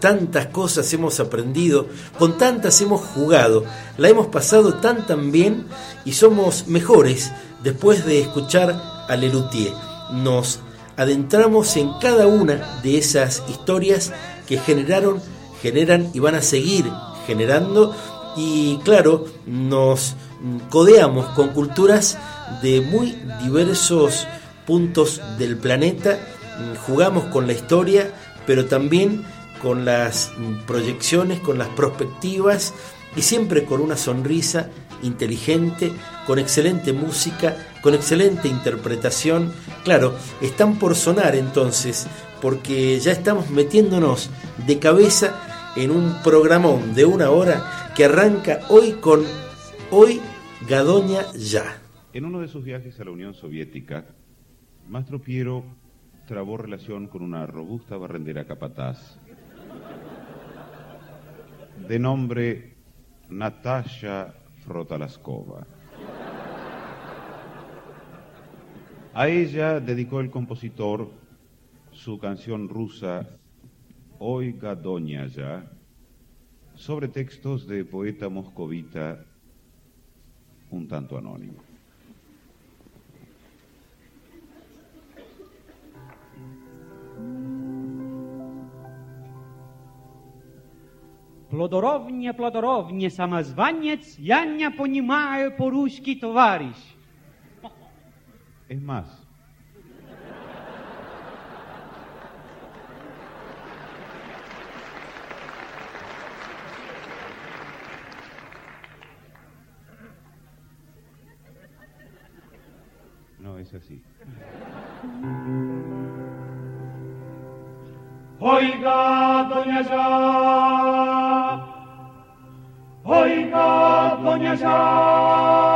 Tantas cosas hemos aprendido, con tantas hemos jugado, la hemos pasado tan tan bien y somos mejores después de escuchar a Lelutier. Nos adentramos en cada una de esas historias que generaron, generan y van a seguir generando y claro, nos codeamos con culturas de muy diversos puntos del planeta, jugamos con la historia, pero también con las proyecciones, con las perspectivas y siempre con una sonrisa inteligente, con excelente música, con excelente interpretación. Claro, están por sonar entonces, porque ya estamos metiéndonos de cabeza en un programón de una hora que arranca hoy con Hoy Gadoña Ya. En uno de sus viajes a la Unión Soviética, Mastro Piero trabó relación con una robusta barrendera capataz de nombre Natasha Frotalaskova. A ella dedicó el compositor su canción rusa Oiga Doña Ya, sobre textos de poeta moscovita un tanto anónimo. Плодоровне, плодоровне, самозванец, я не понимаю по-русски, товарищ. Es más, no es así. Oiga, doña ya. Oiga,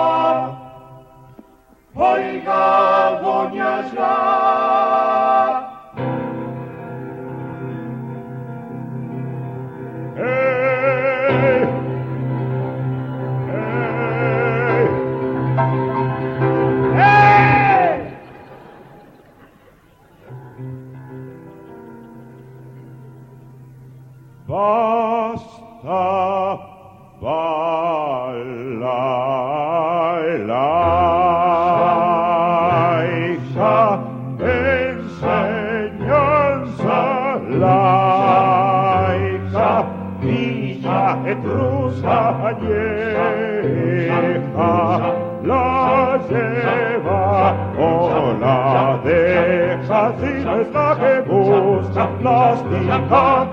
busca, plástica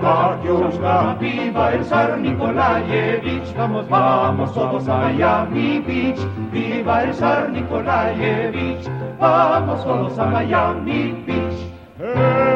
Katiuska. Viva el zar Nikolaevich, vamos, vamos todos a Miami Beach. Viva el zar Nikolaevich, vamos todos a Miami Beach. Prospera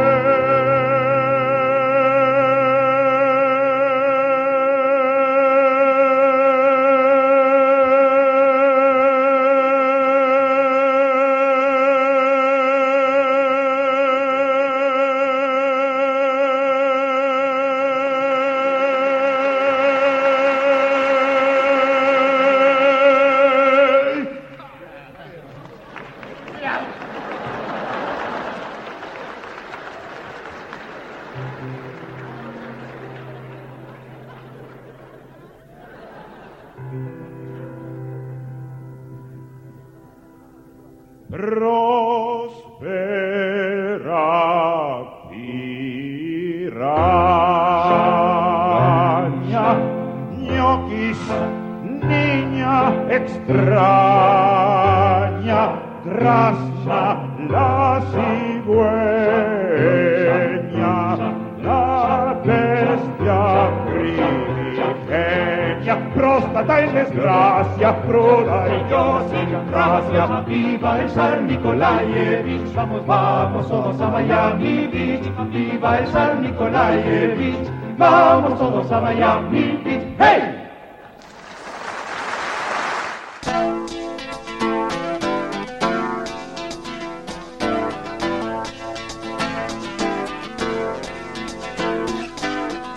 Nikolaevich, vamos todos a Miami Beach. ¡Hey!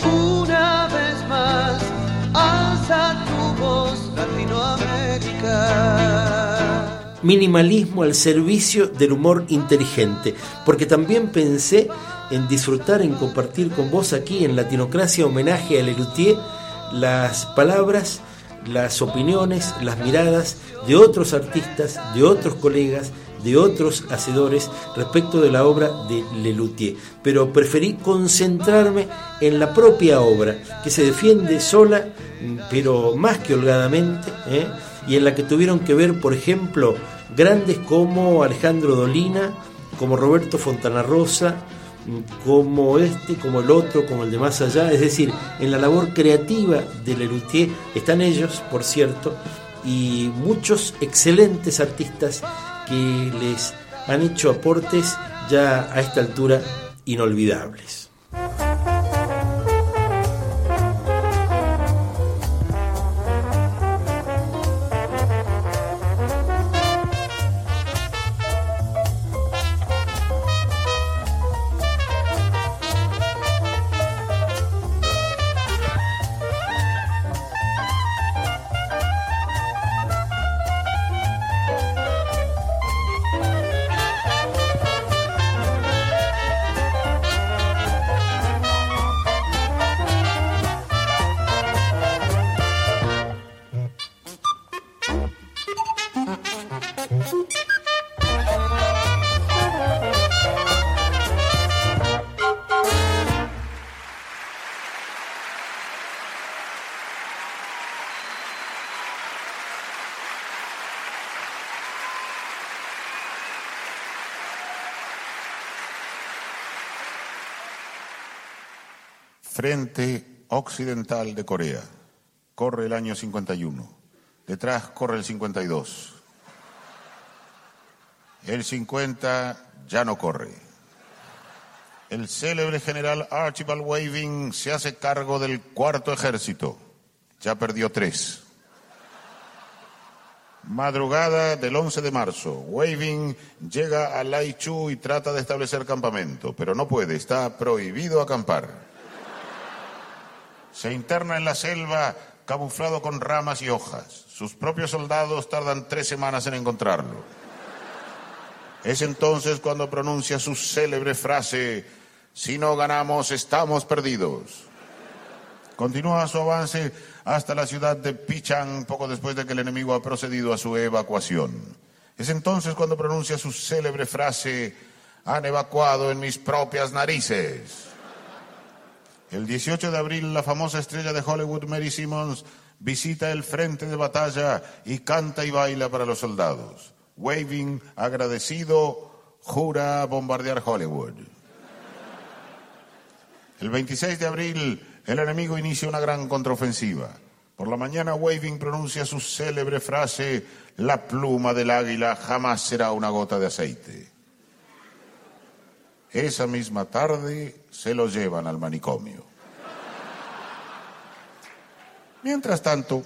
Una vez más, alza tu voz, Latinoamérica. Minimalismo al servicio del humor inteligente, porque también pensé en disfrutar, en compartir con vos aquí en Latinocracia homenaje a Lelutier las palabras, las opiniones, las miradas de otros artistas, de otros colegas, de otros hacedores respecto de la obra de Lelutier, pero preferí concentrarme en la propia obra, que se defiende sola, pero más que holgadamente, ¿eh? y en la que tuvieron que ver, por ejemplo, grandes como Alejandro Dolina, como Roberto Fontana Rosa, como este, como el otro, como el de más allá, es decir, en la labor creativa de Lelutier están ellos, por cierto, y muchos excelentes artistas que les han hecho aportes ya a esta altura inolvidables. Frente Occidental de Corea. Corre el año 51. Detrás corre el 52. El 50 ya no corre. El célebre general Archibald Waving se hace cargo del cuarto ejército. Ya perdió tres. Madrugada del 11 de marzo, Waving llega a Laichu y trata de establecer campamento, pero no puede, está prohibido acampar. Se interna en la selva camuflado con ramas y hojas. Sus propios soldados tardan tres semanas en encontrarlo. Es entonces cuando pronuncia su célebre frase, si no ganamos, estamos perdidos. Continúa su avance hasta la ciudad de Pichang poco después de que el enemigo ha procedido a su evacuación. Es entonces cuando pronuncia su célebre frase, han evacuado en mis propias narices. El 18 de abril, la famosa estrella de Hollywood, Mary Simmons, visita el frente de batalla y canta y baila para los soldados. Waving, agradecido, jura bombardear Hollywood. El 26 de abril, el enemigo inicia una gran contraofensiva. Por la mañana, Waving pronuncia su célebre frase, la pluma del águila jamás será una gota de aceite. Esa misma tarde se lo llevan al manicomio. Mientras tanto,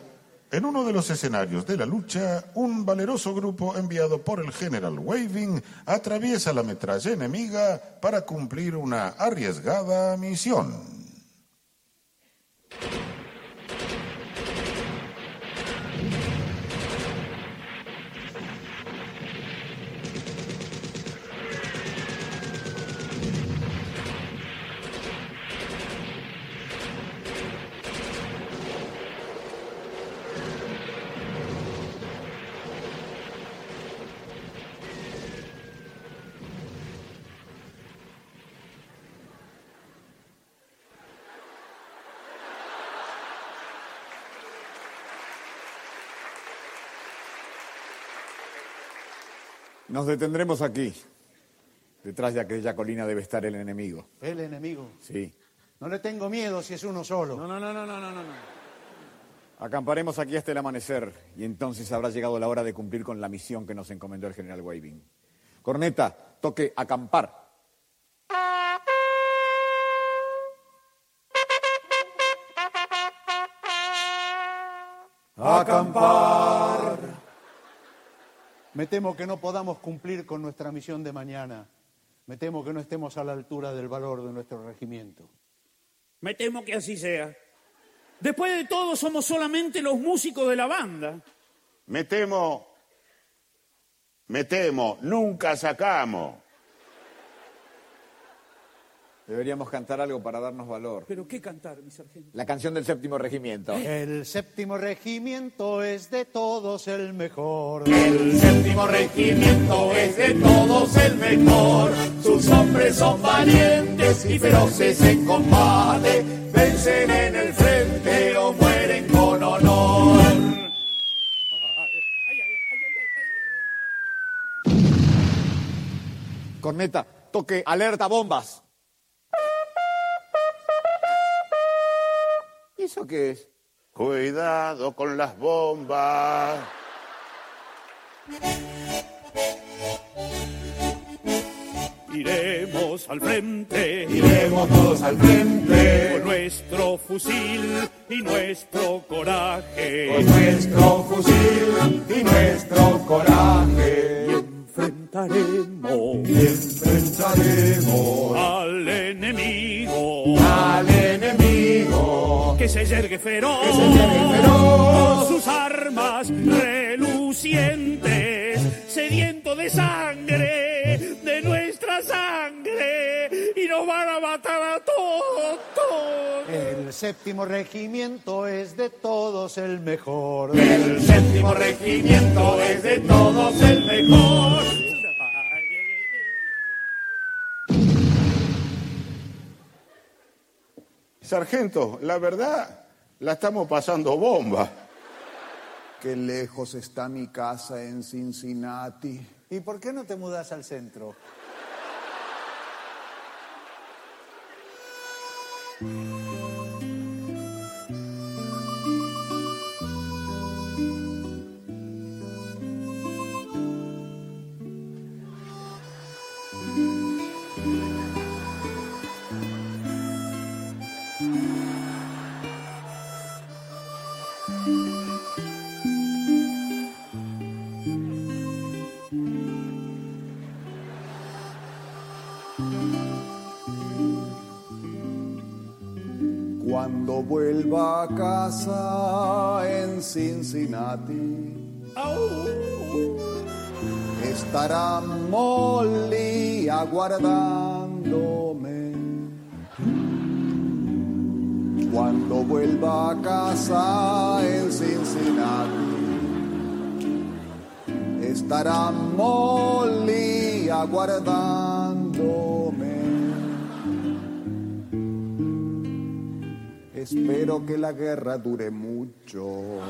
en uno de los escenarios de la lucha, un valeroso grupo enviado por el general Waving atraviesa la metralla enemiga para cumplir una arriesgada misión. Nos detendremos aquí. Detrás de aquella colina debe estar el enemigo. ¿El enemigo? Sí. No le tengo miedo si es uno solo. No, no, no, no, no, no, no. Acamparemos aquí hasta el amanecer y entonces habrá llegado la hora de cumplir con la misión que nos encomendó el general Waving. Corneta, toque acampar. Acampar. Me temo que no podamos cumplir con nuestra misión de mañana. Me temo que no estemos a la altura del valor de nuestro regimiento. Me temo que así sea. Después de todo, somos solamente los músicos de la banda. Me temo, me temo, nunca sacamos. Deberíamos cantar algo para darnos valor. ¿Pero qué cantar, mi sargento? La canción del séptimo regimiento. El séptimo regimiento es de todos el mejor. El séptimo regimiento es de todos el mejor. Sus hombres son valientes y feroces en combate. Vencen en el frente o mueren con honor. Corneta, toque alerta bombas. Eso qué es? Cuidado con las bombas. Iremos al frente, Iremos todos al frente. con nuestro fusil y nuestro coraje. Con nuestro fusil y nuestro coraje. Enfrentaremos Y enfrentaremos al enemigo que se yergue feroz, Que se yergue feroz. con sus armas relucientes, sediento de sangre, de nuestra sangre, y nos van a matar a todos. todos. El séptimo regimiento es de todos el mejor. El séptimo regimiento es de todos el mejor. Sargento, la verdad, la estamos pasando bomba. Qué lejos está mi casa en Cincinnati. ¿Y por qué no te mudas al centro? Vuelva a casa en Cincinnati, estará Molly aguardándome. Cuando vuelva a casa en Cincinnati, estará Molly aguardándome. Espero que la guerra dure mucho.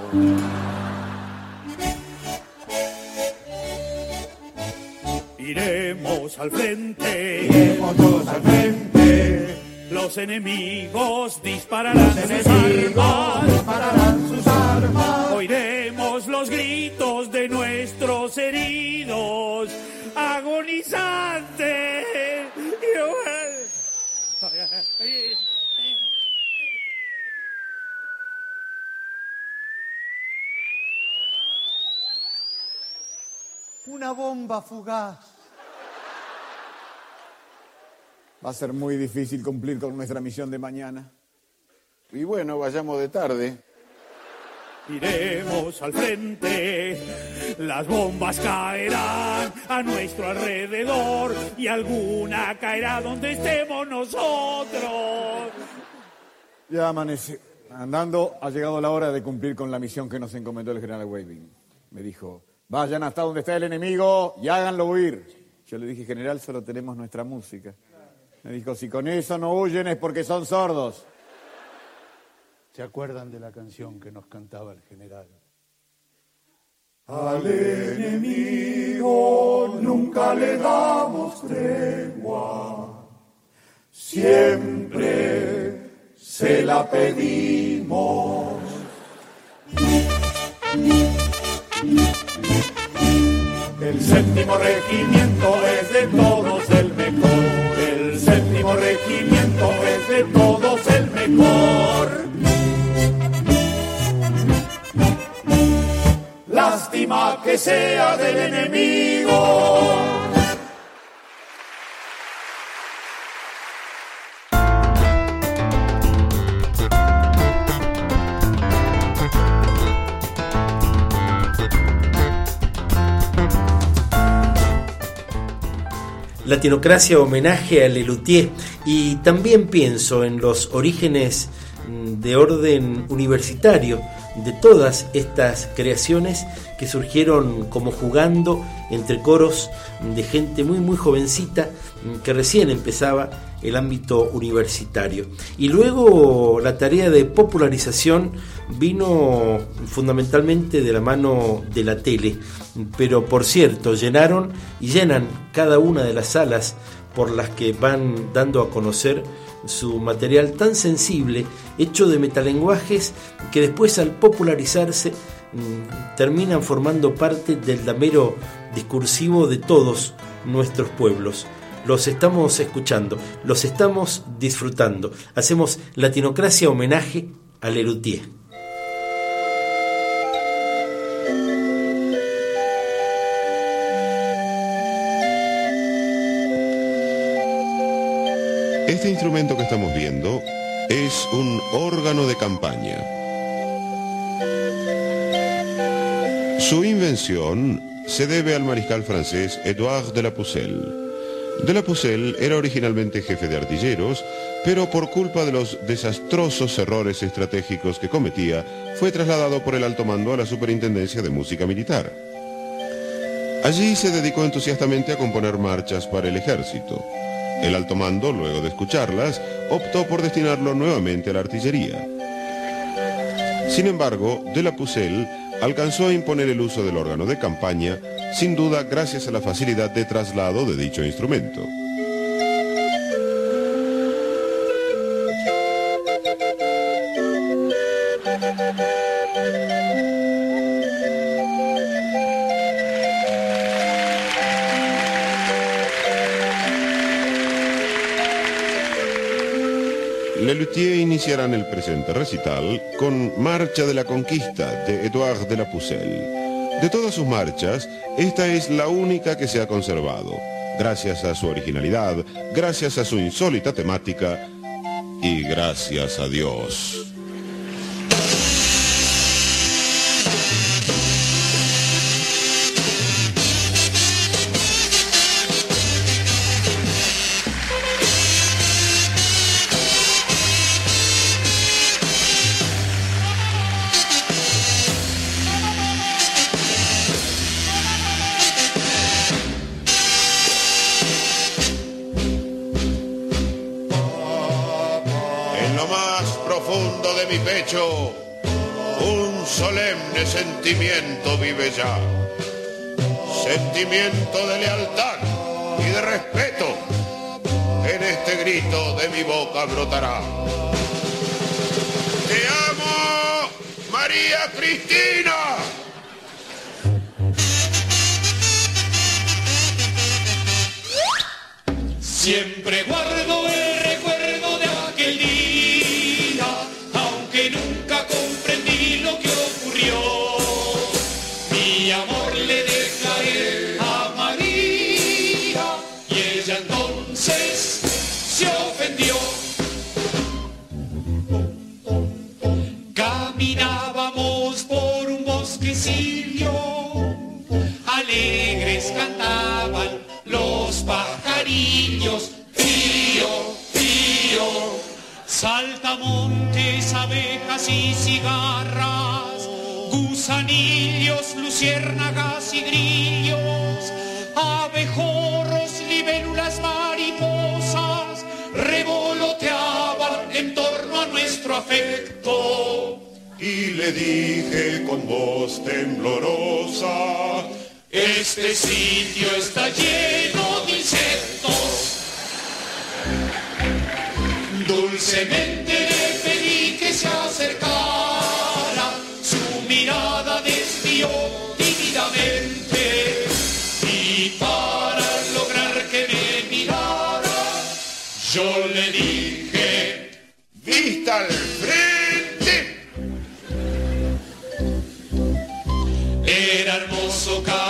Iremos al frente, Iremos todos al frente. los enemigos dispararán sus Enemigos armas. dispararán sus armas. Oiremos los gritos de nuestros heridos, agonizantes. Una bomba fugaz. Va a ser muy difícil cumplir con nuestra misión de mañana. Y bueno, vayamos de tarde. Iremos al frente, las bombas caerán a nuestro alrededor y alguna caerá donde estemos nosotros. Ya amanece. Andando, ha llegado la hora de cumplir con la misión que nos encomendó el general Waving. Me dijo, vayan hasta donde está el enemigo y háganlo huir. Yo le dije, general, solo tenemos nuestra música. Me dijo, si con eso no huyen es porque son sordos. ¿Se acuerdan de la canción que nos cantaba el general? Al enemigo nunca le damos tregua, siempre se la pedimos. El séptimo regimiento es de todos el mejor, el séptimo regimiento es de todos el mejor. Lástima que sea del enemigo. Latinocracia homenaje a Lelutier y también pienso en los orígenes mm, de orden universitario de todas estas creaciones que surgieron como jugando entre coros de gente muy muy jovencita mm, que recién empezaba el ámbito universitario. Y luego la tarea de popularización vino fundamentalmente de la mano de la tele, pero por cierto, llenaron y llenan cada una de las salas por las que van dando a conocer su material tan sensible, hecho de metalenguajes que después al popularizarse mm, terminan formando parte del damero discursivo de todos nuestros pueblos. Los estamos escuchando, los estamos disfrutando. Hacemos Latinocracia homenaje a Lerutier. Este instrumento que estamos viendo es un órgano de campaña. Su invención se debe al mariscal francés Edouard de la Pucelle. De la Pucelle era originalmente jefe de artilleros, pero por culpa de los desastrosos errores estratégicos que cometía, fue trasladado por el alto mando a la Superintendencia de Música Militar. Allí se dedicó entusiastamente a componer marchas para el ejército. El alto mando, luego de escucharlas, optó por destinarlo nuevamente a la artillería. Sin embargo, de la Pucelle alcanzó a imponer el uso del órgano de campaña, sin duda gracias a la facilidad de traslado de dicho instrumento. Iniciarán el presente recital con Marcha de la Conquista de Edouard de la Pucelle. De todas sus marchas, esta es la única que se ha conservado, gracias a su originalidad, gracias a su insólita temática y gracias a Dios. Le dije con voz temblorosa, Este sitio está lleno de insectos. Dulcemente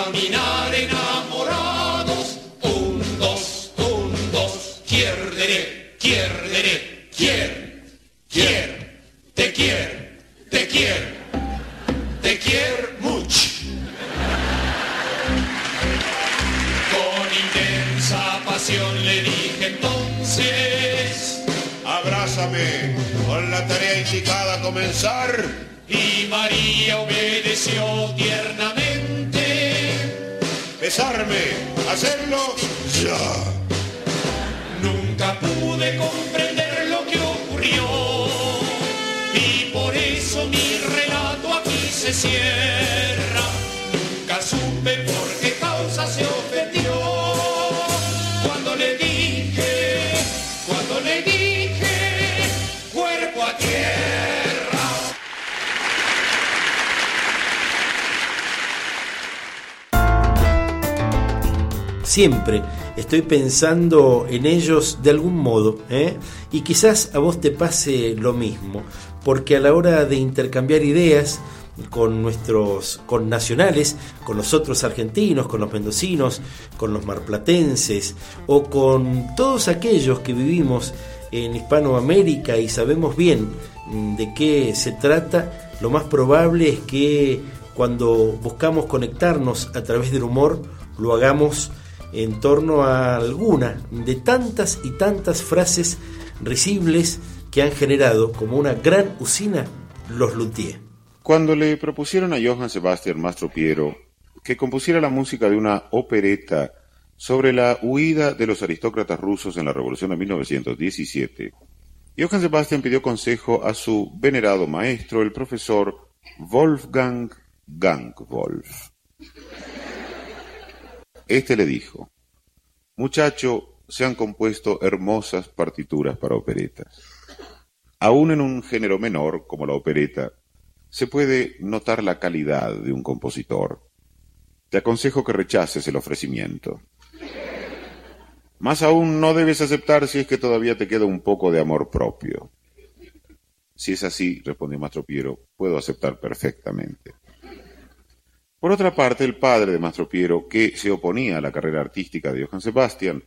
caminar enamorados. Un, dos, un, dos. Quierdere, quierdere, quier, quier, te quier, te quier, te quier mucho. Con intensa pasión le dije entonces, abrázame, con la tarea indicada a comenzar. Y María obedeció tiernamente. Hacerlo ya. Nunca pude comprender lo que ocurrió. Y por eso mi relato aquí se cierra. Siempre estoy pensando en ellos de algún modo, ¿eh? y quizás a vos te pase lo mismo, porque a la hora de intercambiar ideas con nuestros con nacionales, con los otros argentinos, con los mendocinos, con los marplatenses o con todos aquellos que vivimos en Hispanoamérica y sabemos bien mm, de qué se trata, lo más probable es que cuando buscamos conectarnos a través del humor, lo hagamos en torno a alguna de tantas y tantas frases risibles que han generado como una gran usina los luthiers. Cuando le propusieron a Johann Sebastian Mastropiero que compusiera la música de una opereta sobre la huida de los aristócratas rusos en la Revolución de 1917, Johann Sebastian pidió consejo a su venerado maestro, el profesor Wolfgang Gangwolf. Este le dijo, Muchacho, se han compuesto hermosas partituras para operetas. Aún en un género menor, como la opereta, se puede notar la calidad de un compositor. Te aconsejo que rechaces el ofrecimiento. Más aún no debes aceptar si es que todavía te queda un poco de amor propio. Si es así, respondió Mastro Piero, puedo aceptar perfectamente. Por otra parte, el padre de Mastro Piero, que se oponía a la carrera artística de Johann Sebastian,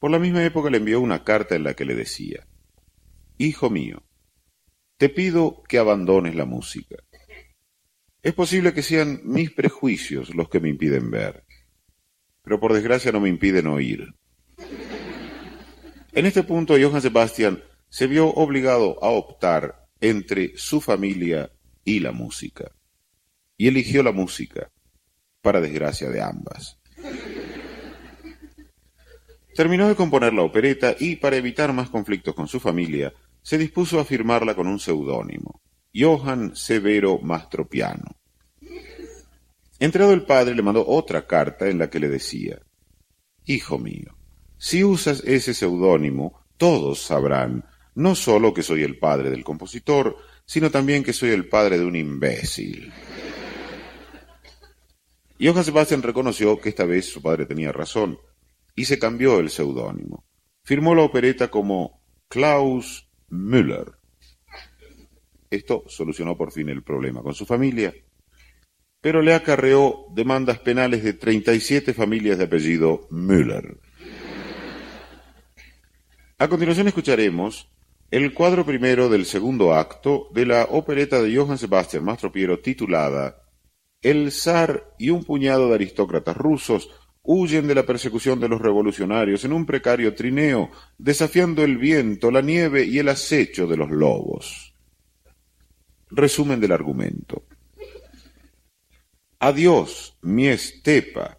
por la misma época le envió una carta en la que le decía, Hijo mío, te pido que abandones la música. Es posible que sean mis prejuicios los que me impiden ver, pero por desgracia no me impiden oír. En este punto, Johann Sebastian se vio obligado a optar entre su familia y la música, y eligió la música, para desgracia de ambas. Terminó de componer la opereta y, para evitar más conflictos con su familia, se dispuso a firmarla con un seudónimo, Johann Severo Mastropiano. Entrado el padre le mandó otra carta en la que le decía, Hijo mío, si usas ese seudónimo, todos sabrán no sólo que soy el padre del compositor, sino también que soy el padre de un imbécil. Johann Sebastian reconoció que esta vez su padre tenía razón y se cambió el seudónimo. Firmó la opereta como Klaus Müller. Esto solucionó por fin el problema con su familia, pero le acarreó demandas penales de 37 familias de apellido Müller. A continuación escucharemos el cuadro primero del segundo acto de la opereta de Johann Sebastian Mastropiero titulada El zar y un puñado de aristócratas rusos huyen de la persecución de los revolucionarios en un precario trineo, desafiando el viento, la nieve y el acecho de los lobos. Resumen del argumento. Adiós, mi estepa.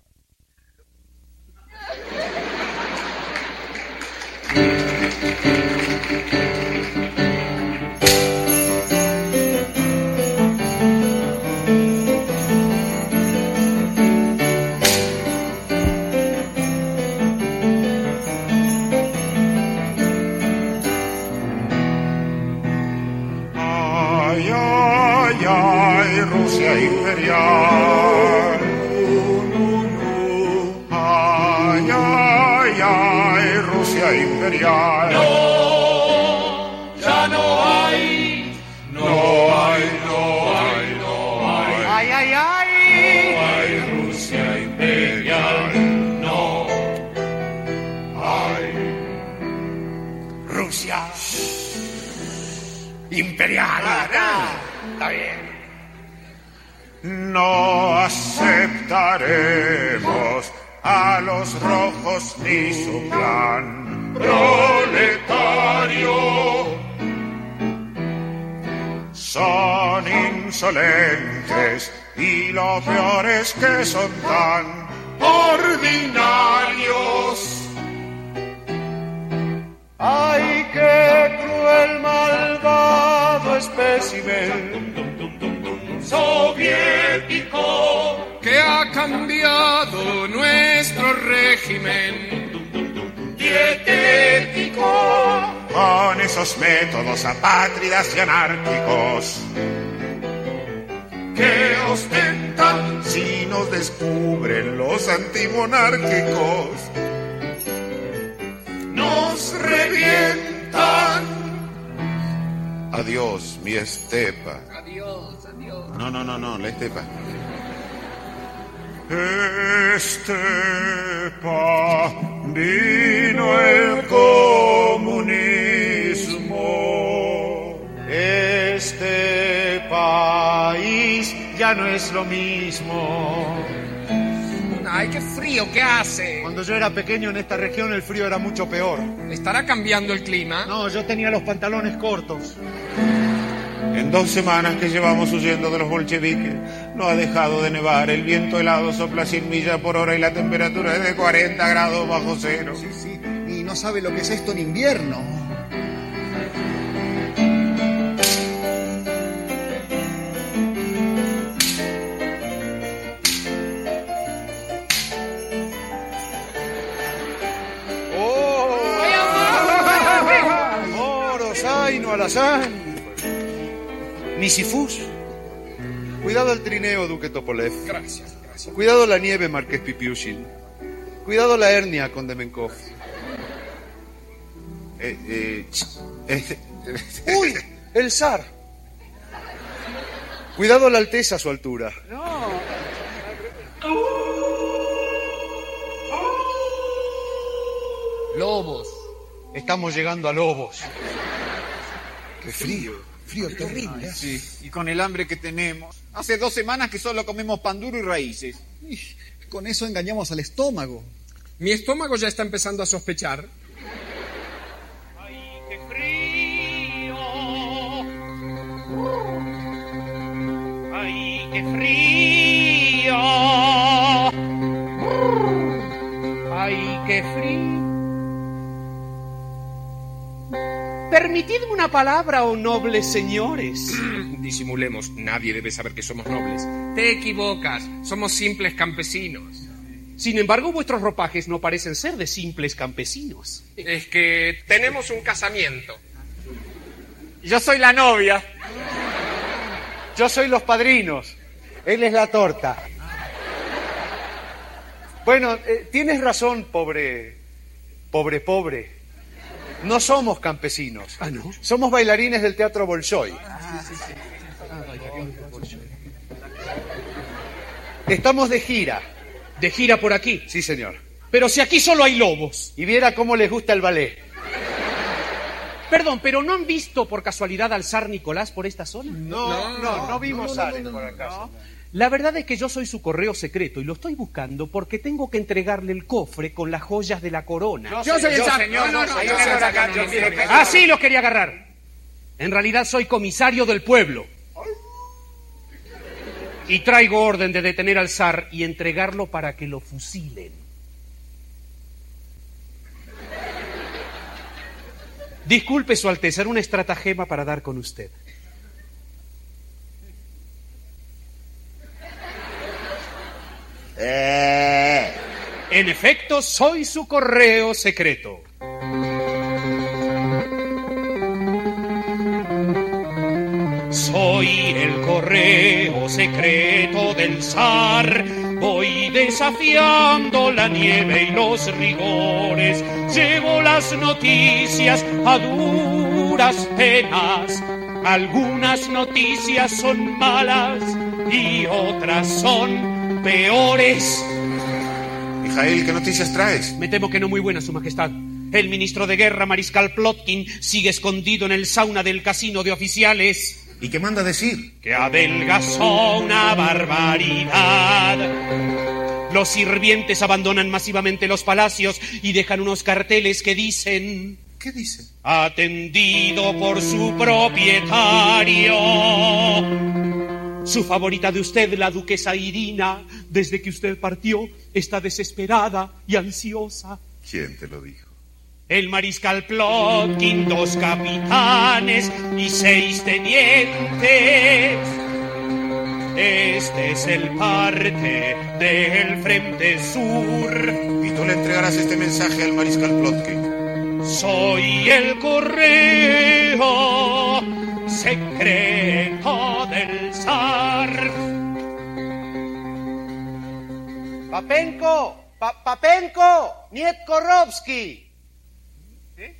Rusia imperial. Ay, ay, ay, Rusia imperial. No, ya no hay, No hay, no hay, no hay. ay, ay, ay, No hay Rusia imperial. no. Ay, Rusia imperial. Está bien. No aceptaremos a los rojos ni su plan. Proletario, son insolentes y lo peor es que son tan ordinarios. ¡Ay, qué cruel, malvado espécimen! Soviético que ha cambiado nuestro régimen. dietético. Con esos métodos apátridas y anárquicos que ostentan si nos descubren los antimonárquicos. nos revientan. Adiós, mi estepa. No, no, no, no, la estepa. Estepa vino el comunismo. Este país ya no es lo mismo. ay qué frío que hace Cuando yo era pequeño en esta región el frío era mucho peor. estará cambiando el clima No, yo tenía los pantalones cortos. En dos semanas que llevamos huyendo de los bolcheviques, no ha dejado de nevar, el viento helado sopla 100 millas por hora y la temperatura es de 40 grados bajo cero. Sí, sí. Y no sabe lo que es esto en invierno. Moros, ay, no alazán. Misifus. Cuidado el trineo, Duque Topolev. gracias gracias Cuidado la nieve, Marqués Pipiushin. Cuidado la hernia, Conde Menkov. Eh, eh, eh, ¡Uy! El zar. Cuidado la alteza a su altura. lobos Estamos llegando a lobos. Qué frío, frío terrible. ¿eh? Sí, y con el hambre que tenemos. Hace dos semanas que solo comemos pan duro y raíces. Con eso engañamos al estómago. mi estómago ya está empezando a sospechar ¡Ay, qué frío! ¡Ay, qué frío! Permitidme una palabra, oh nobles señores. disimulemos nadie debe saber que somos nobles te equivocas somos simples campesinos Sin embargo, vuestros ropajes no parecen ser de simples campesinos. es que tenemos un casamiento Yo soy la novia. Yo soy los padrinos. Él es la torta. Bueno, eh, tienes razón, pobre. Pobre, pobre. No somos campesinos. Ah, ¿no? Somos bailarines del Teatro Bolshoi. Estamos de gira. De gira por aquí. Sí, señor. Pero si aquí solo hay lobos. Y viera cómo les gusta el ballet. Perdón, pero ¿no han visto por casualidad al zar Nicolás por esta zona? No, no, no, vimos a Alex por acá. La verdad es que yo soy su correo secreto y lo estoy buscando porque tengo que entregarle el cofre con las joyas de la corona. yo soy el zar señor, yo soy el. Así lo quería agarrar. En realidad soy comisario del pueblo. Y traigo orden de detener al zar y entregarlo para que lo fusilen. Disculpe, Su Alteza, era una estratagema para dar con usted. En efecto, soy su correo secreto. Soy el correo secreto del zar. Voy desafiando la nieve y los rigores. Llevo las noticias a duras penas. Algunas noticias son malas y otras son peores. Mijael, ¿qué noticias traes? Me temo que no muy buena, Su Majestad. El ministro de Guerra, Mariscal Plotkin, sigue escondido en el sauna del casino de oficiales. ¿Y qué manda decir? Que adelgazó una barbaridad. Los sirvientes abandonan masivamente los palacios y dejan unos carteles que dicen... ¿Qué dice? Atendido por su propietario. Su favorita de usted, la duquesa Irina, desde que usted partió, está desesperada y ansiosa. ¿Quién te lo dijo? El mariscal Plotkin, dos capitanes y seis tenientes. Este es el parte del frente sur. Y tú le entregarás este mensaje al mariscal Plotkin. Soy el correo secreto del Папенко! Папенко! Нет, Коробский! ¿Eh?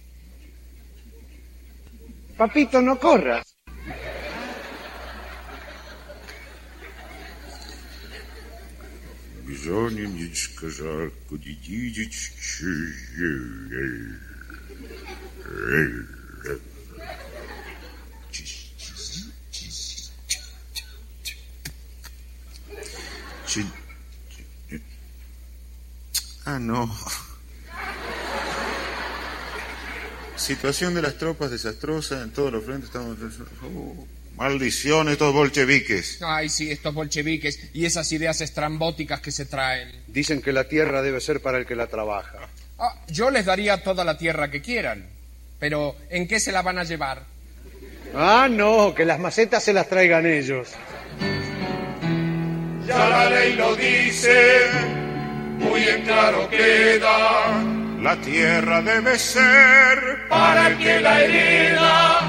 Papito, no corras. Бизониничка жарко, дедидички. Чуть Ah, no. Situación de las tropas desastrosa en todos los frentes. Estamos... Oh, maldición estos bolcheviques. Ay, sí, estos bolcheviques y esas ideas estrambóticas que se traen. Dicen que la tierra debe ser para el que la trabaja. Ah, yo les daría toda la tierra que quieran, pero ¿en qué se la van a llevar? Ah, no, que las macetas se las traigan ellos. Ya la ley lo dice, muy en claro queda. La tierra debe ser para el que la hereda.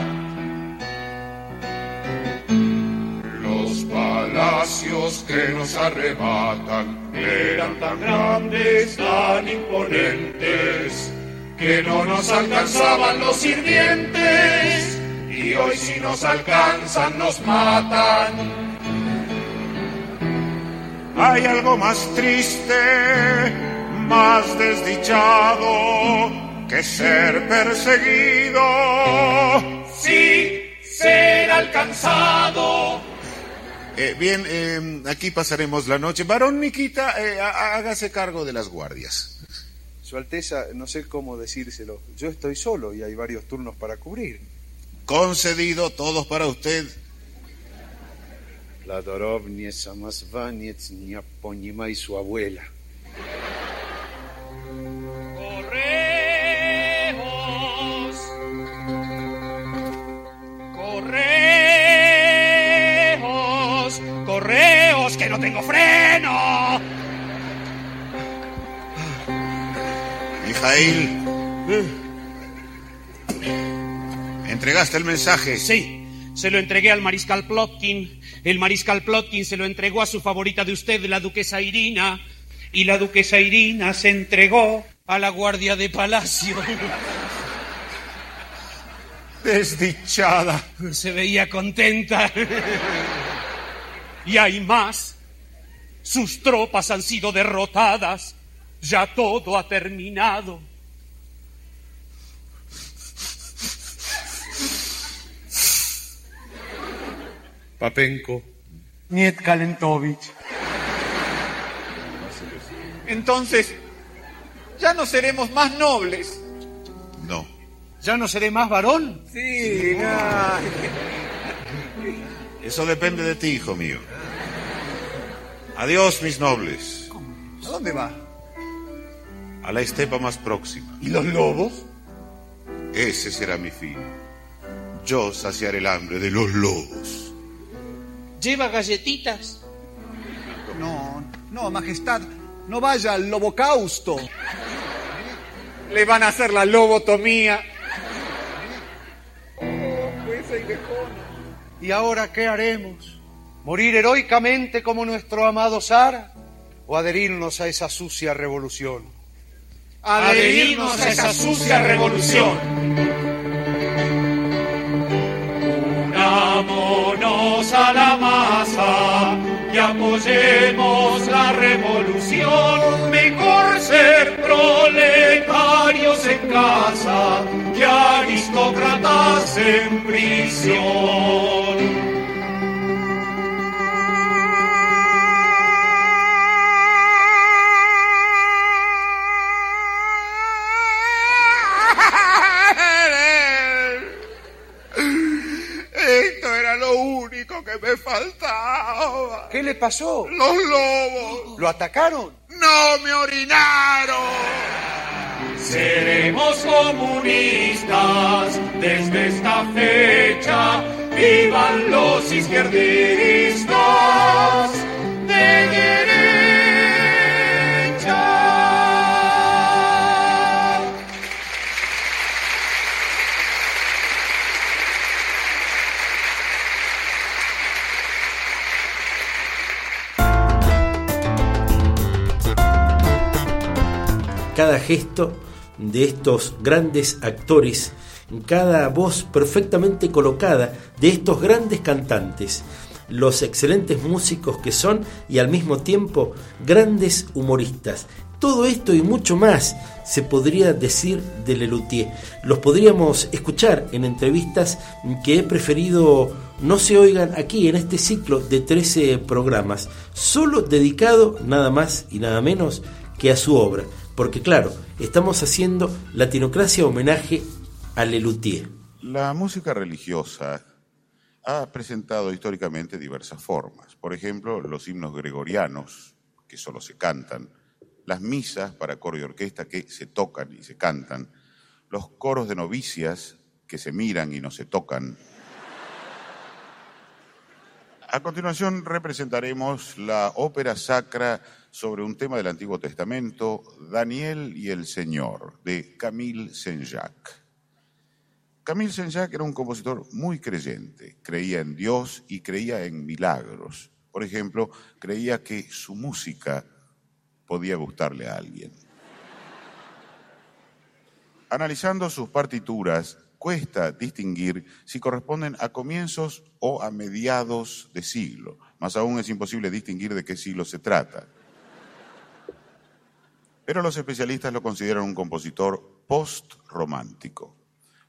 Los palacios que nos arrebatan eran tan grandes, tan imponentes, que no nos alcanzaban los sirvientes. Y hoy si nos alcanzan nos matan. Hay algo más triste, más desdichado que ser perseguido. Sí, ser alcanzado. Eh, bien, eh, aquí pasaremos la noche. Varón Miquita, eh, há- hágase cargo de las guardias. Su Alteza, no sé cómo decírselo. Yo estoy solo y hay varios turnos para cubrir. Concedido, todos para usted. Ladorov, ni Samasvanets, ni Aponima y su abuela. Correos. Correos. Correos, que no tengo freno. Mijail. ¿Entregaste el mensaje? Sí, se lo entregué al mariscal Plotkin. El mariscal Plotkin se lo entregó a su favorita de usted, la duquesa Irina. Y la duquesa Irina se entregó a la guardia de palacio. Desdichada. Se veía contenta. Y hay más. Sus tropas han sido derrotadas. Ya todo ha terminado. Papenko, Niet Kalentovich. Entonces, ya no seremos más nobles. No. ¿Ya no seré más varón? Sí, Eso depende de ti, hijo mío. Adiós, mis nobles. ¿A dónde va? A la estepa más próxima. ¿Y los lobos? Ese será mi fin. Yo saciaré el hambre de los lobos. ¿Lleva galletitas? No, no, majestad, no vaya al lobocausto. Le van a hacer la lobotomía. ¿Y ahora qué haremos? ¿Morir heroicamente como nuestro amado Sara? ¿O adherirnos a esa sucia revolución? Adherirnos a esa sucia revolución. A la masa y apoyemos la revolución. Mejor ser proletarios en casa que aristócratas en prisión. Me faltaba. ¿Qué le pasó? Los lobos. ¿Lo atacaron? No me orinaron. Seremos comunistas desde esta fecha. Vivan los izquierdistas gesto de estos grandes actores, cada voz perfectamente colocada de estos grandes cantantes, los excelentes músicos que son y al mismo tiempo grandes humoristas. Todo esto y mucho más se podría decir de Lelutier. Los podríamos escuchar en entrevistas que he preferido no se oigan aquí en este ciclo de 13 programas, solo dedicado nada más y nada menos que a su obra. Porque claro, estamos haciendo Latinocracia homenaje a Lelutier. La música religiosa ha presentado históricamente diversas formas. Por ejemplo, los himnos gregorianos, que solo se cantan, las misas para coro y orquesta que se tocan y se cantan, los coros de novicias que se miran y no se tocan. A continuación representaremos la ópera sacra sobre un tema del Antiguo Testamento, Daniel y el Señor, de Camille Saint-Jacques. Camille Saint-Jacques era un compositor muy creyente, creía en Dios y creía en milagros. Por ejemplo, creía que su música podía gustarle a alguien. Analizando sus partituras, cuesta distinguir si corresponden a comienzos o a mediados de siglo. Más aún es imposible distinguir de qué siglo se trata. Pero los especialistas lo consideran un compositor post-romántico.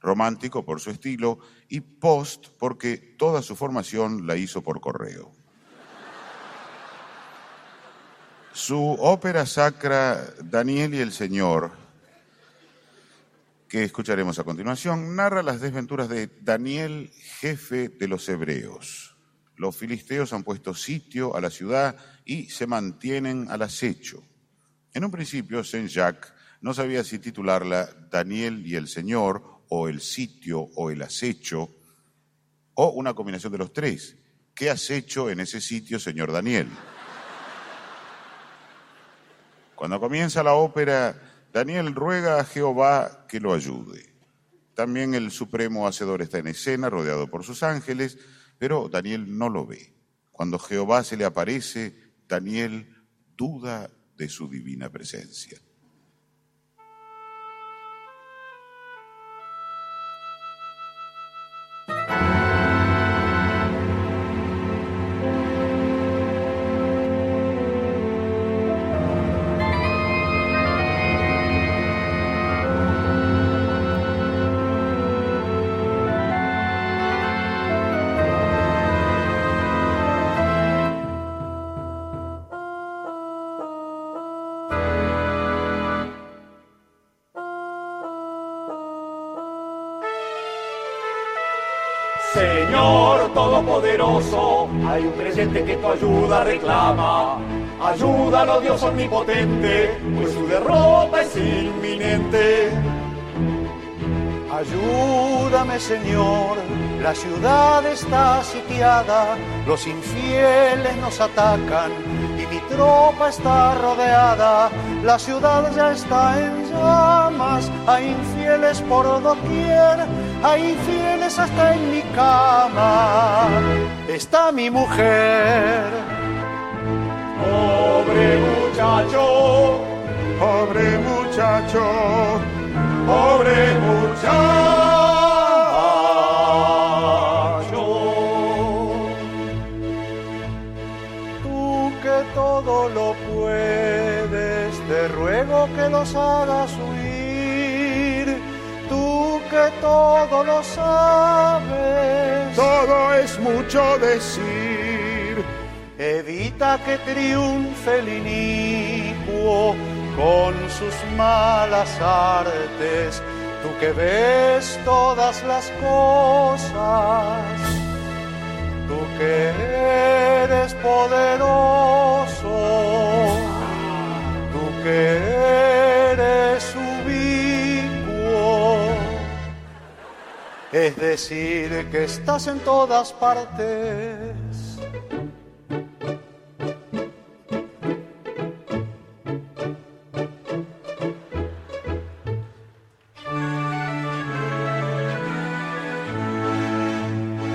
Romántico por su estilo y post porque toda su formación la hizo por correo. Su ópera sacra Daniel y el Señor, que escucharemos a continuación, narra las desventuras de Daniel, jefe de los hebreos. Los filisteos han puesto sitio a la ciudad y se mantienen al acecho. En un principio, Saint-Jacques no sabía si titularla Daniel y el Señor, o el sitio, o el acecho, o una combinación de los tres. ¿Qué has hecho en ese sitio, señor Daniel? Cuando comienza la ópera, Daniel ruega a Jehová que lo ayude. También el supremo hacedor está en escena, rodeado por sus ángeles, pero Daniel no lo ve. Cuando Jehová se le aparece, Daniel duda de su divina presencia. Todopoderoso, hay un creyente que tu ayuda reclama. Ayúdalo, Dios omnipotente, pues su derrota es inminente. Ayúdame, Señor, la ciudad está sitiada, los infieles nos atacan y mi tropa está rodeada. La ciudad ya está en llamas, hay infieles por doquier, hay infieles hasta en mi cama. Está mi mujer. Pobre muchacho, Pobre muchacho, pobre muchacho. Tú que todo lo puedes, te ruego que los hagas huir que todo lo sabes. Todo es mucho decir. Evita que triunfe el inicuo con sus malas artes. Tú que ves todas las cosas. Tú que eres poderoso. Tú que eres decir que estás en todas partes.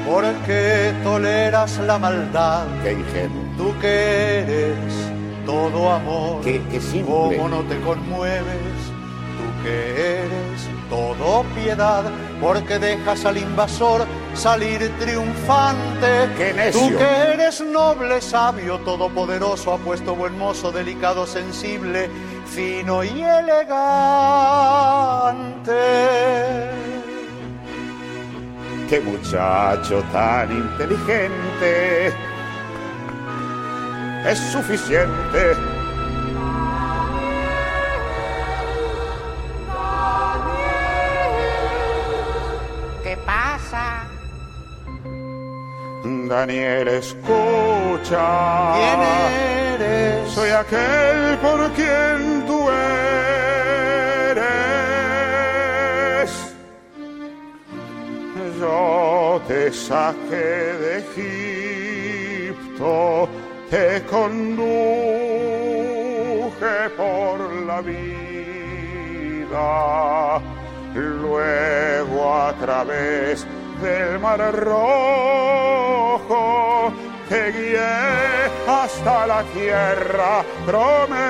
¿Por qué toleras la maldad? Qué ingenuo. Tú que eres todo amor. Qué, qué simple. ¿Cómo no te conmueves? Tú que eres todo piedad, porque dejas al invasor salir triunfante. ¡Qué necio! Tú que eres noble, sabio, todopoderoso, apuesto, buen mozo, delicado, sensible, fino y elegante. Qué muchacho tan inteligente. Es suficiente. Daniel, escucha. ¿Quién eres? Soy aquel por quien tú eres. Yo te saqué de Egipto, te conduje por la vida, luego a través del mar rojo te guié hasta la tierra prometida.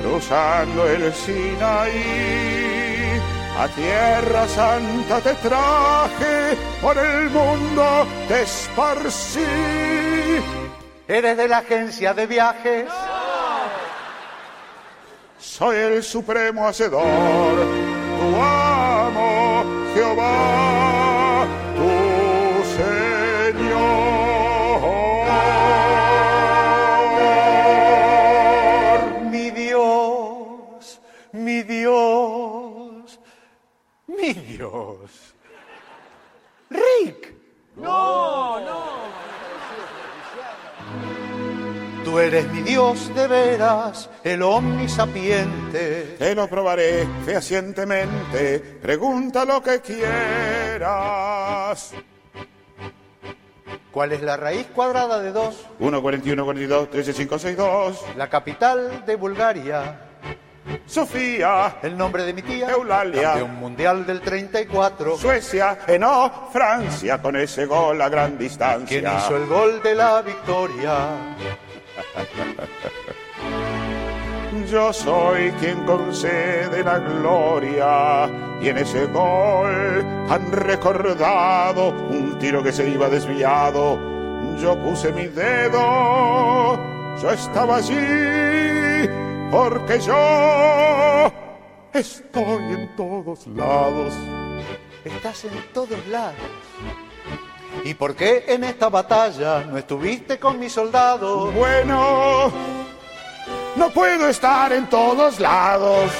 Cruzando el Sinaí, a tierra santa te traje, por el mundo te esparcí. ¿Eres de la agencia de viajes? Soy el supremo hacedor, Dios de veras, el omnisapiente. Te lo probaré fehacientemente, pregunta lo que quieras. ¿Cuál es la raíz cuadrada de 2? 1, 41, 42, 13, 5, 6, 2. La capital de Bulgaria. Sofía. El nombre de mi tía. Eulalia. Campeón mundial del 34. Suecia, eh, no, Francia, con ese gol a gran distancia. ¿Quién hizo el gol de la victoria? Yo soy quien concede la gloria y en ese gol han recordado un tiro que se iba desviado. Yo puse mi dedo, yo estaba allí porque yo estoy en todos lados. Estás en todos lados. ¿Y por qué en esta batalla no estuviste con mis soldados? Bueno, no puedo estar en todos lados.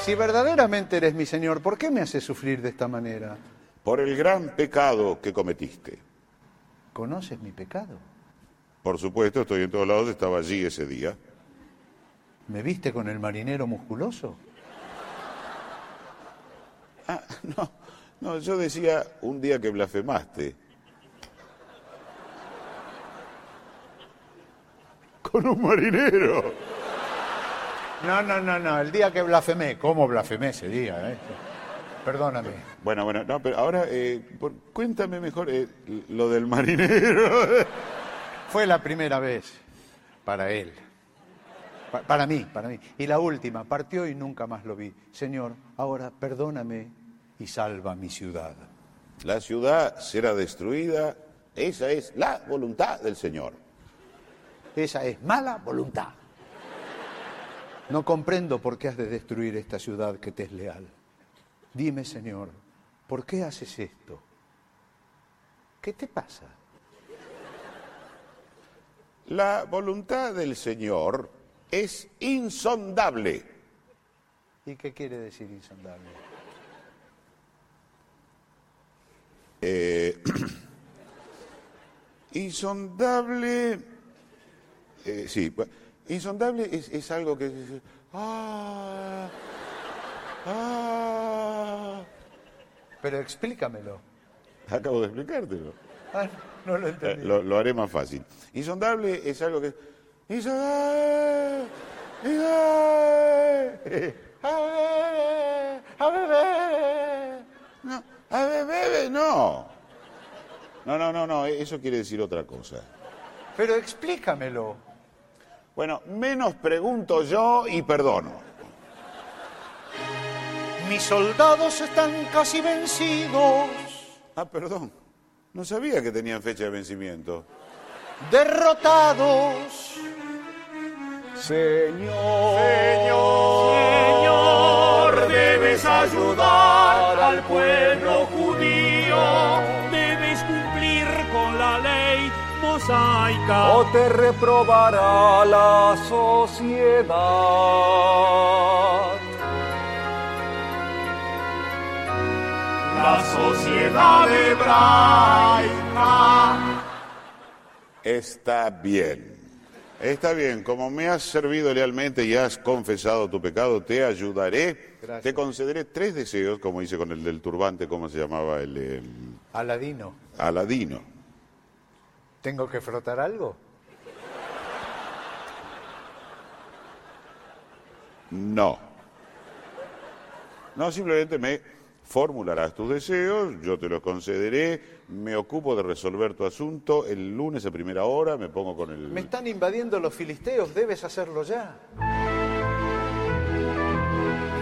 Si verdaderamente eres mi Señor, ¿por qué me haces sufrir de esta manera? Por el gran pecado que cometiste. ¿Conoces mi pecado? Por supuesto, estoy en todos lados, estaba allí ese día. ¿Me viste con el marinero musculoso? Ah, no, no, yo decía un día que blasfemaste. Con un marinero. No, no, no, no. El día que blasfemé. ¿Cómo blasfemé ese día? eh? Perdóname. Bueno, bueno, no, pero ahora eh, por- cuéntame mejor eh, lo del marinero. Fue la primera vez para él. Pa- para mí, para mí. Y la última, partió y nunca más lo vi. Señor, ahora perdóname y salva mi ciudad. La ciudad será destruida. Esa es la voluntad del Señor. Esa es mala voluntad. No comprendo por qué has de destruir esta ciudad que te es leal. Dime, Señor, ¿por qué haces esto? ¿Qué te pasa? La voluntad del Señor es insondable. ¿Y qué quiere decir insondable? Eh, insondable. Eh, sí, Insondable es, es algo que... Ah, ah. Pero explícamelo. Acabo de explicártelo. Ah, no lo Eh, entendí. Lo, lo haré más fácil. Insondable es algo que... Insondable. No, a no. No, no, no, no, eso quiere decir otra cosa. Pero explícamelo. Bueno, menos pregunto yo y perdono. Mis soldados están casi vencidos, Ah, perdón. No sabía que tenían fecha de vencimiento. derrotados. Señor, Señor, debes ayudar al pueblo mosaica. o te reprobará la sociedad. la sociedad hebraica. Está bien. Está bien. Como me has servido lealmente y has confesado tu pecado, te ayudaré. Gracias. Te concederé tres deseos, como hice con el del turbante, ¿cómo se llamaba? El eh, Aladino, Aladino. ¿Tengo que frotar algo? No. No, simplemente me formularás tus deseos, yo te los concederé, me ocupo de resolver tu asunto, el lunes a primera hora me pongo con el... Me están invadiendo los filisteos, debes hacerlo ya.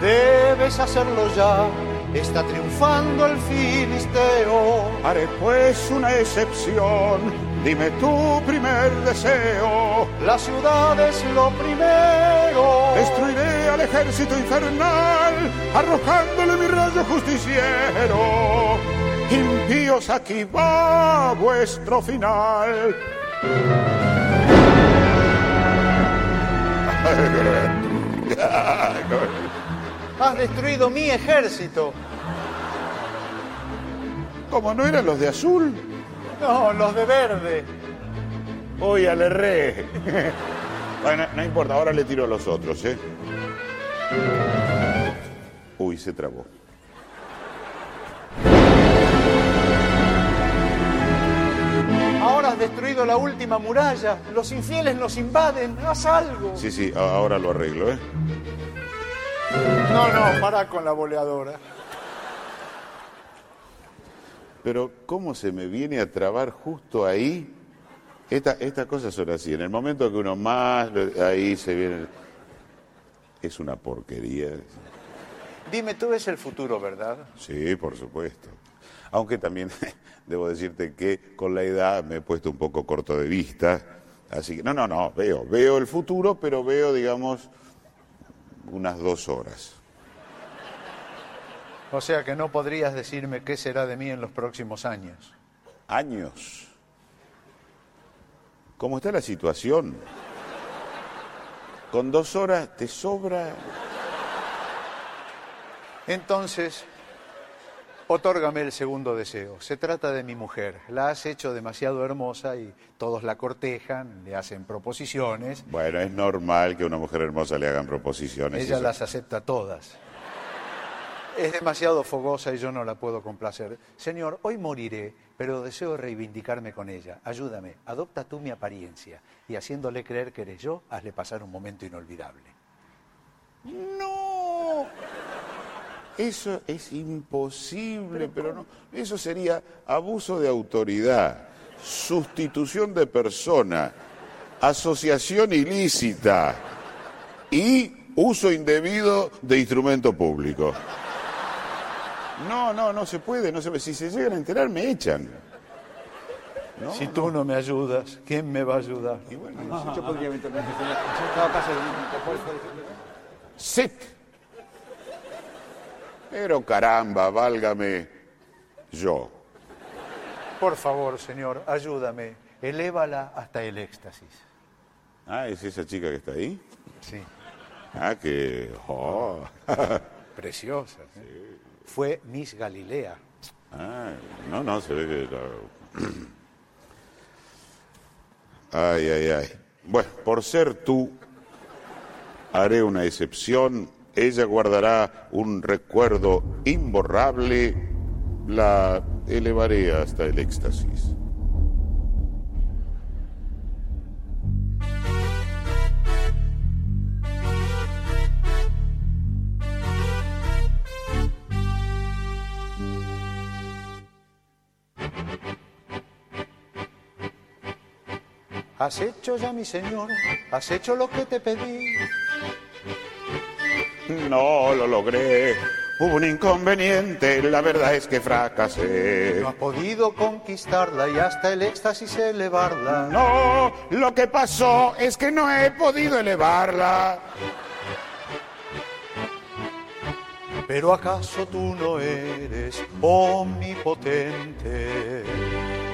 Debes hacerlo ya, está triunfando el filisteo. Haré pues una excepción, dime tu primer deseo. La ciudad es lo primero. Destruiré al ejército infernal, arrojándole mi rayo justiciero. Impíos, aquí va vuestro final. Has destruido mi ejército. ¿Cómo no eran los de azul? No, los de verde. Hoy al erré. bueno, no importa, ahora le tiro a los otros, ¿eh? Uy, se trabó. Ahora has destruido la última muralla. Los infieles nos invaden. Haz algo. Sí, sí, ahora lo arreglo, ¿eh? No, no, para con la boleadora. Pero ¿cómo se me viene a trabar justo ahí? Esta- Estas cosas son así. En el momento que uno más, ahí se viene... Es una porquería. Dime, tú ves el futuro, ¿verdad? Sí, por supuesto. Aunque también debo decirte que con la edad me he puesto un poco corto de vista. Así que, no, no, no, veo, veo el futuro, pero veo, digamos, unas dos horas. O sea que no podrías decirme qué será de mí en los próximos años. Años. ¿Cómo está la situación? Con dos horas te sobra. Entonces, otórgame el segundo deseo. Se trata de mi mujer. La has hecho demasiado hermosa y todos la cortejan, le hacen proposiciones. Bueno, es normal que a una mujer hermosa le hagan proposiciones. Ella las acepta todas. Es demasiado fogosa y yo no la puedo complacer. Señor, hoy moriré, pero deseo reivindicarme con ella. Ayúdame, adopta tú mi apariencia y haciéndole creer que eres yo, hazle pasar un momento inolvidable. No. Eso es imposible, pero no. Eso sería abuso de autoridad, sustitución de persona, asociación ilícita y uso indebido de instrumento público. No, no, no se puede, no se puede. Si se llegan a enterar, me echan. No, si tú no me ayudas, ¿quién me va a ayudar? Yo podría eventualmente tener- yo estaba casi- ¡Sit! Pero caramba, válgame yo. Por favor, señor, ayúdame. Elévala hasta el éxtasis. Ah, ¿es esa chica que está ahí? Sí. Ah, que... oh. Preciosa. ¿eh? Fue Miss Galilea. Ah, no, no, se ve que... Ay, ay, ay. Bueno, por ser tú haré una excepción. Ella guardará un recuerdo imborrable. La elevaré hasta el éxtasis. Has hecho ya, mi señor, has hecho lo que te pedí. No lo logré. Hubo un inconveniente, la verdad es que fracasé. No has podido conquistarla y hasta el éxtasis elevarla. No, lo que pasó es que no he podido elevarla. Pero acaso tú no eres omnipotente.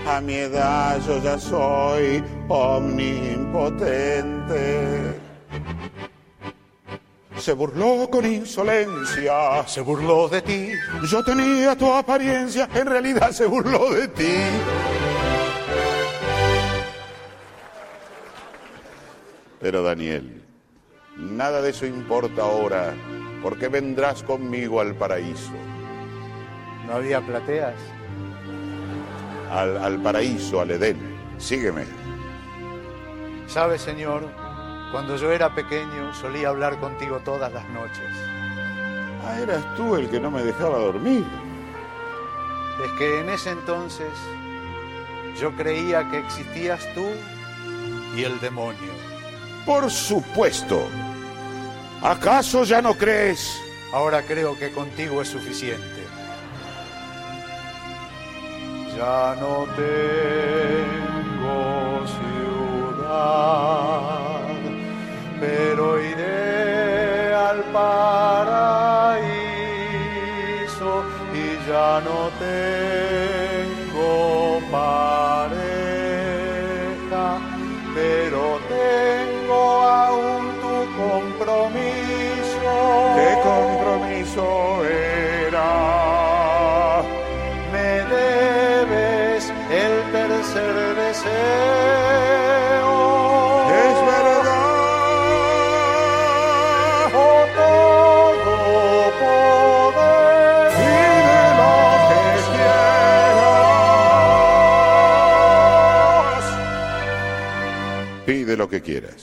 A mi edad yo ya soy omnipotente. Se burló con insolencia. Se burló de ti. Yo tenía tu apariencia, en realidad se burló de ti. Pero Daniel, nada de eso importa ahora, porque vendrás conmigo al paraíso. ¿No había plateas? Al, al paraíso, al Edén. Sígueme. ¿Sabe, señor? Cuando yo era pequeño solía hablar contigo todas las noches. Ah, eras tú el que no me dejaba dormir. Es que en ese entonces yo creía que existías tú y el demonio. Por supuesto. ¿Acaso ya no crees? Ahora creo que contigo es suficiente. Ya no tengo ciudad, pero iré al paraíso y ya no tengo pareja, pero tengo aún tu compromiso. ¿Qué compromiso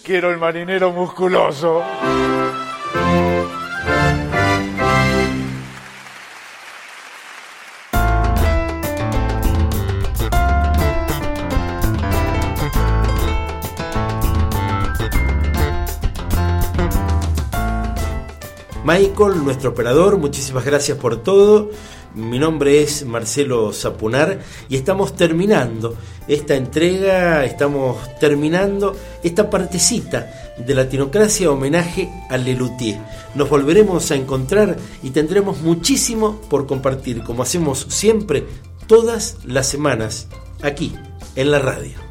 Quiero el marinero musculoso. Michael, nuestro operador, muchísimas gracias por todo. Mi nombre es Marcelo Zapunar y estamos terminando esta entrega, estamos terminando esta partecita de Latinocracia homenaje a Lelutier. Nos volveremos a encontrar y tendremos muchísimo por compartir, como hacemos siempre todas las semanas aquí en la radio.